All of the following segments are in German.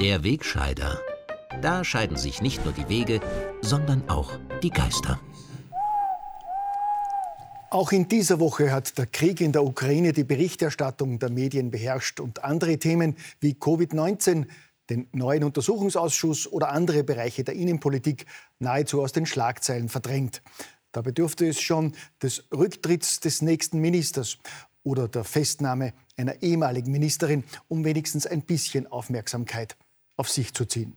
Der Wegscheider. Da scheiden sich nicht nur die Wege, sondern auch die Geister. Auch in dieser Woche hat der Krieg in der Ukraine die Berichterstattung der Medien beherrscht und andere Themen wie Covid-19, den neuen Untersuchungsausschuss oder andere Bereiche der Innenpolitik nahezu aus den Schlagzeilen verdrängt. Da bedurfte es schon des Rücktritts des nächsten Ministers oder der Festnahme einer ehemaligen Ministerin, um wenigstens ein bisschen Aufmerksamkeit auf sich zu ziehen.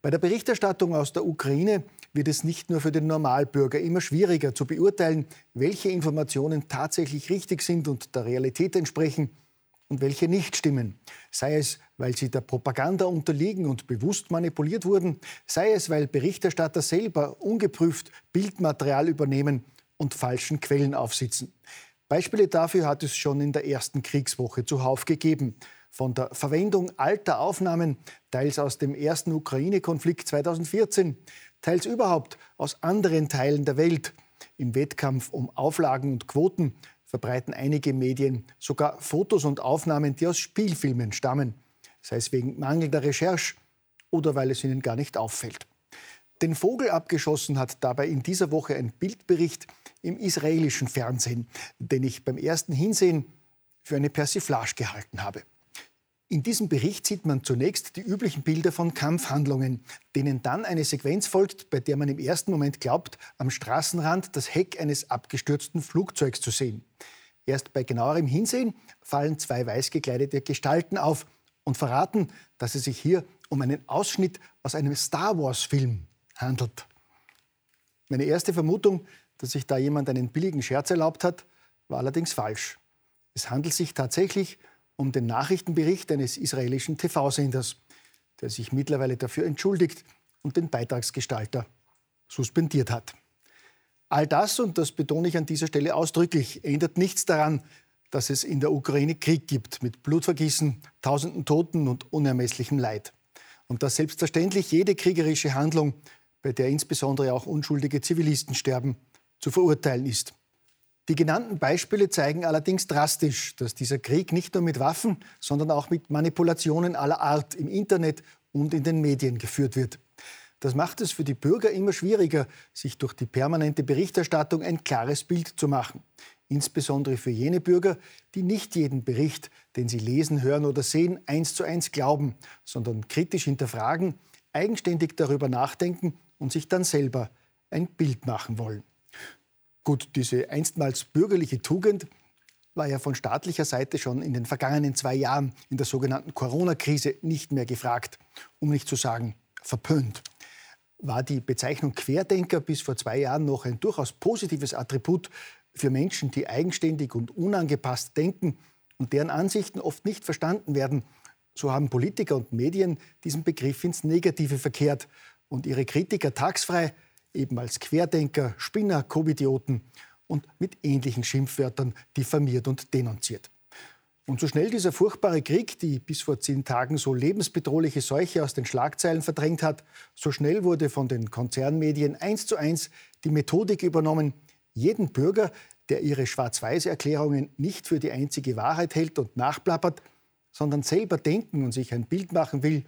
Bei der Berichterstattung aus der Ukraine wird es nicht nur für den Normalbürger immer schwieriger zu beurteilen, welche Informationen tatsächlich richtig sind und der Realität entsprechen und welche nicht stimmen. Sei es, weil sie der Propaganda unterliegen und bewusst manipuliert wurden, sei es, weil Berichterstatter selber ungeprüft Bildmaterial übernehmen und falschen Quellen aufsitzen. Beispiele dafür hat es schon in der ersten Kriegswoche zuhauf gegeben von der Verwendung alter Aufnahmen, teils aus dem ersten Ukraine-Konflikt 2014, teils überhaupt aus anderen Teilen der Welt. Im Wettkampf um Auflagen und Quoten verbreiten einige Medien sogar Fotos und Aufnahmen, die aus Spielfilmen stammen, sei es wegen mangelnder Recherche oder weil es ihnen gar nicht auffällt. Den Vogel abgeschossen hat dabei in dieser Woche ein Bildbericht im israelischen Fernsehen, den ich beim ersten Hinsehen für eine Persiflage gehalten habe. In diesem Bericht sieht man zunächst die üblichen Bilder von Kampfhandlungen, denen dann eine Sequenz folgt, bei der man im ersten Moment glaubt, am Straßenrand das Heck eines abgestürzten Flugzeugs zu sehen. Erst bei genauerem Hinsehen fallen zwei weiß gekleidete Gestalten auf und verraten, dass es sich hier um einen Ausschnitt aus einem Star Wars-Film handelt. Meine erste Vermutung, dass sich da jemand einen billigen Scherz erlaubt hat, war allerdings falsch. Es handelt sich tatsächlich um um den Nachrichtenbericht eines israelischen TV-Senders, der sich mittlerweile dafür entschuldigt und den Beitragsgestalter suspendiert hat. All das, und das betone ich an dieser Stelle ausdrücklich, ändert nichts daran, dass es in der Ukraine Krieg gibt mit Blutvergießen, tausenden Toten und unermesslichem Leid. Und dass selbstverständlich jede kriegerische Handlung, bei der insbesondere auch unschuldige Zivilisten sterben, zu verurteilen ist. Die genannten Beispiele zeigen allerdings drastisch, dass dieser Krieg nicht nur mit Waffen, sondern auch mit Manipulationen aller Art im Internet und in den Medien geführt wird. Das macht es für die Bürger immer schwieriger, sich durch die permanente Berichterstattung ein klares Bild zu machen. Insbesondere für jene Bürger, die nicht jeden Bericht, den sie lesen, hören oder sehen, eins zu eins glauben, sondern kritisch hinterfragen, eigenständig darüber nachdenken und sich dann selber ein Bild machen wollen. Gut, diese einstmals bürgerliche Tugend war ja von staatlicher Seite schon in den vergangenen zwei Jahren in der sogenannten Corona-Krise nicht mehr gefragt, um nicht zu sagen verpönt. War die Bezeichnung Querdenker bis vor zwei Jahren noch ein durchaus positives Attribut für Menschen, die eigenständig und unangepasst denken und deren Ansichten oft nicht verstanden werden, so haben Politiker und Medien diesen Begriff ins Negative verkehrt und ihre Kritiker tagsfrei eben als Querdenker, Spinner, Covidioten und mit ähnlichen Schimpfwörtern diffamiert und denunziert. Und so schnell dieser furchtbare Krieg, die bis vor zehn Tagen so lebensbedrohliche Seuche aus den Schlagzeilen verdrängt hat, so schnell wurde von den Konzernmedien eins zu eins die Methodik übernommen, jeden Bürger, der ihre Schwarz-Weiß-Erklärungen nicht für die einzige Wahrheit hält und nachplappert, sondern selber denken und sich ein Bild machen will,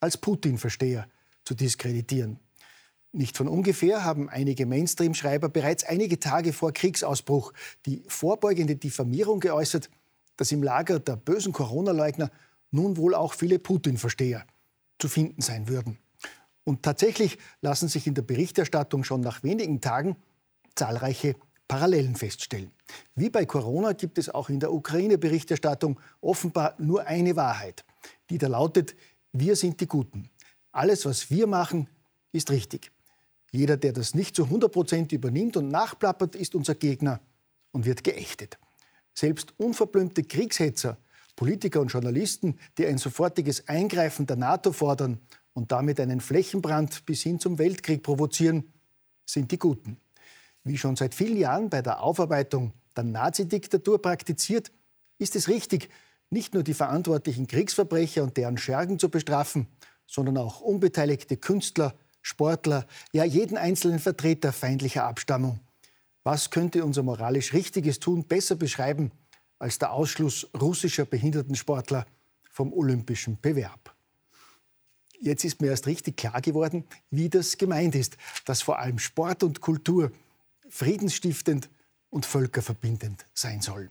als Putin-Versteher zu diskreditieren. Nicht von ungefähr haben einige Mainstream-Schreiber bereits einige Tage vor Kriegsausbruch die vorbeugende Diffamierung geäußert, dass im Lager der bösen Corona-Leugner nun wohl auch viele Putin-Versteher zu finden sein würden. Und tatsächlich lassen sich in der Berichterstattung schon nach wenigen Tagen zahlreiche Parallelen feststellen. Wie bei Corona gibt es auch in der Ukraine-Berichterstattung offenbar nur eine Wahrheit, die da lautet, wir sind die Guten. Alles, was wir machen, ist richtig. Jeder, der das nicht zu 100 Prozent übernimmt und nachplappert, ist unser Gegner und wird geächtet. Selbst unverblümte Kriegshetzer, Politiker und Journalisten, die ein sofortiges Eingreifen der NATO fordern und damit einen Flächenbrand bis hin zum Weltkrieg provozieren, sind die Guten. Wie schon seit vielen Jahren bei der Aufarbeitung der Nazidiktatur praktiziert, ist es richtig, nicht nur die verantwortlichen Kriegsverbrecher und deren Schergen zu bestrafen, sondern auch unbeteiligte Künstler, Sportler, ja jeden einzelnen Vertreter feindlicher Abstammung. Was könnte unser moralisch richtiges Tun besser beschreiben als der Ausschluss russischer Behindertensportler vom olympischen Bewerb? Jetzt ist mir erst richtig klar geworden, wie das gemeint ist, dass vor allem Sport und Kultur friedensstiftend und völkerverbindend sein sollen.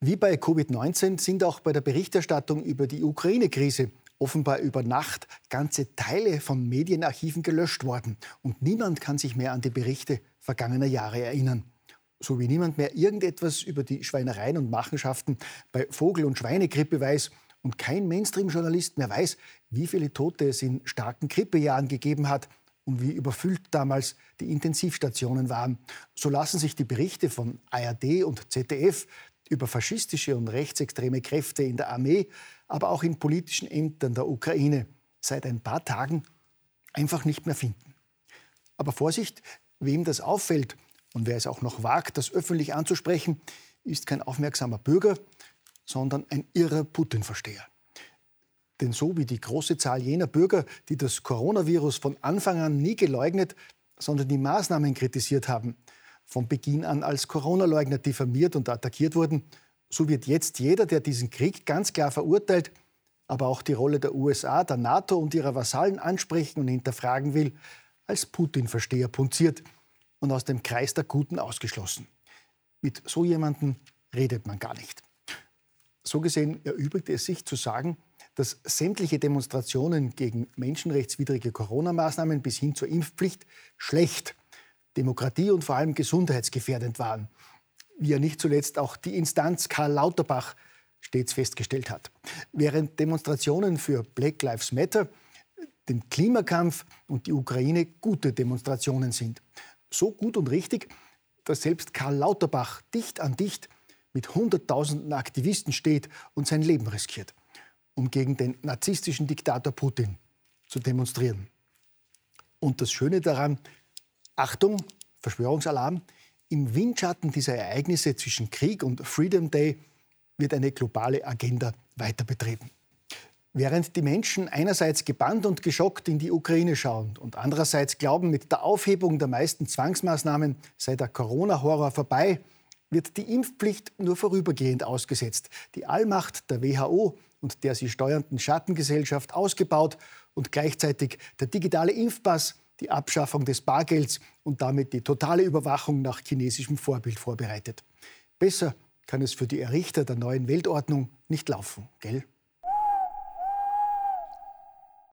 Wie bei Covid-19 sind auch bei der Berichterstattung über die Ukraine-Krise offenbar über Nacht ganze Teile von Medienarchiven gelöscht worden. Und niemand kann sich mehr an die Berichte vergangener Jahre erinnern. So wie niemand mehr irgendetwas über die Schweinereien und Machenschaften bei Vogel- und Schweinegrippe weiß und kein Mainstream-Journalist mehr weiß, wie viele Tote es in starken Grippejahren gegeben hat und wie überfüllt damals die Intensivstationen waren. So lassen sich die Berichte von ARD und ZDF über faschistische und rechtsextreme Kräfte in der Armee, aber auch in politischen Ämtern der Ukraine seit ein paar Tagen einfach nicht mehr finden. Aber Vorsicht, wem das auffällt und wer es auch noch wagt, das öffentlich anzusprechen, ist kein aufmerksamer Bürger, sondern ein irrer Putin-Versteher. Denn so wie die große Zahl jener Bürger, die das Coronavirus von Anfang an nie geleugnet, sondern die Maßnahmen kritisiert haben, von Beginn an als Corona-Leugner diffamiert und attackiert wurden, so wird jetzt jeder, der diesen Krieg ganz klar verurteilt, aber auch die Rolle der USA, der NATO und ihrer Vasallen ansprechen und hinterfragen will, als Putin-Versteher punziert und aus dem Kreis der Guten ausgeschlossen. Mit so jemandem redet man gar nicht. So gesehen erübrigt es sich zu sagen, dass sämtliche Demonstrationen gegen menschenrechtswidrige Corona-Maßnahmen bis hin zur Impfpflicht schlecht Demokratie und vor allem gesundheitsgefährdend waren, wie ja nicht zuletzt auch die Instanz Karl Lauterbach stets festgestellt hat. Während Demonstrationen für Black Lives Matter, den Klimakampf und die Ukraine gute Demonstrationen sind. So gut und richtig, dass selbst Karl Lauterbach dicht an dicht mit Hunderttausenden Aktivisten steht und sein Leben riskiert, um gegen den narzisstischen Diktator Putin zu demonstrieren. Und das Schöne daran, Achtung, Verschwörungsalarm, im Windschatten dieser Ereignisse zwischen Krieg und Freedom Day wird eine globale Agenda weiter betrieben. Während die Menschen einerseits gebannt und geschockt in die Ukraine schauen und andererseits glauben, mit der Aufhebung der meisten Zwangsmaßnahmen sei der Corona-Horror vorbei, wird die Impfpflicht nur vorübergehend ausgesetzt, die Allmacht der WHO und der sie steuernden Schattengesellschaft ausgebaut und gleichzeitig der digitale Impfpass die Abschaffung des Bargelds und damit die totale Überwachung nach chinesischem Vorbild vorbereitet. Besser kann es für die Errichter der neuen Weltordnung nicht laufen, gell?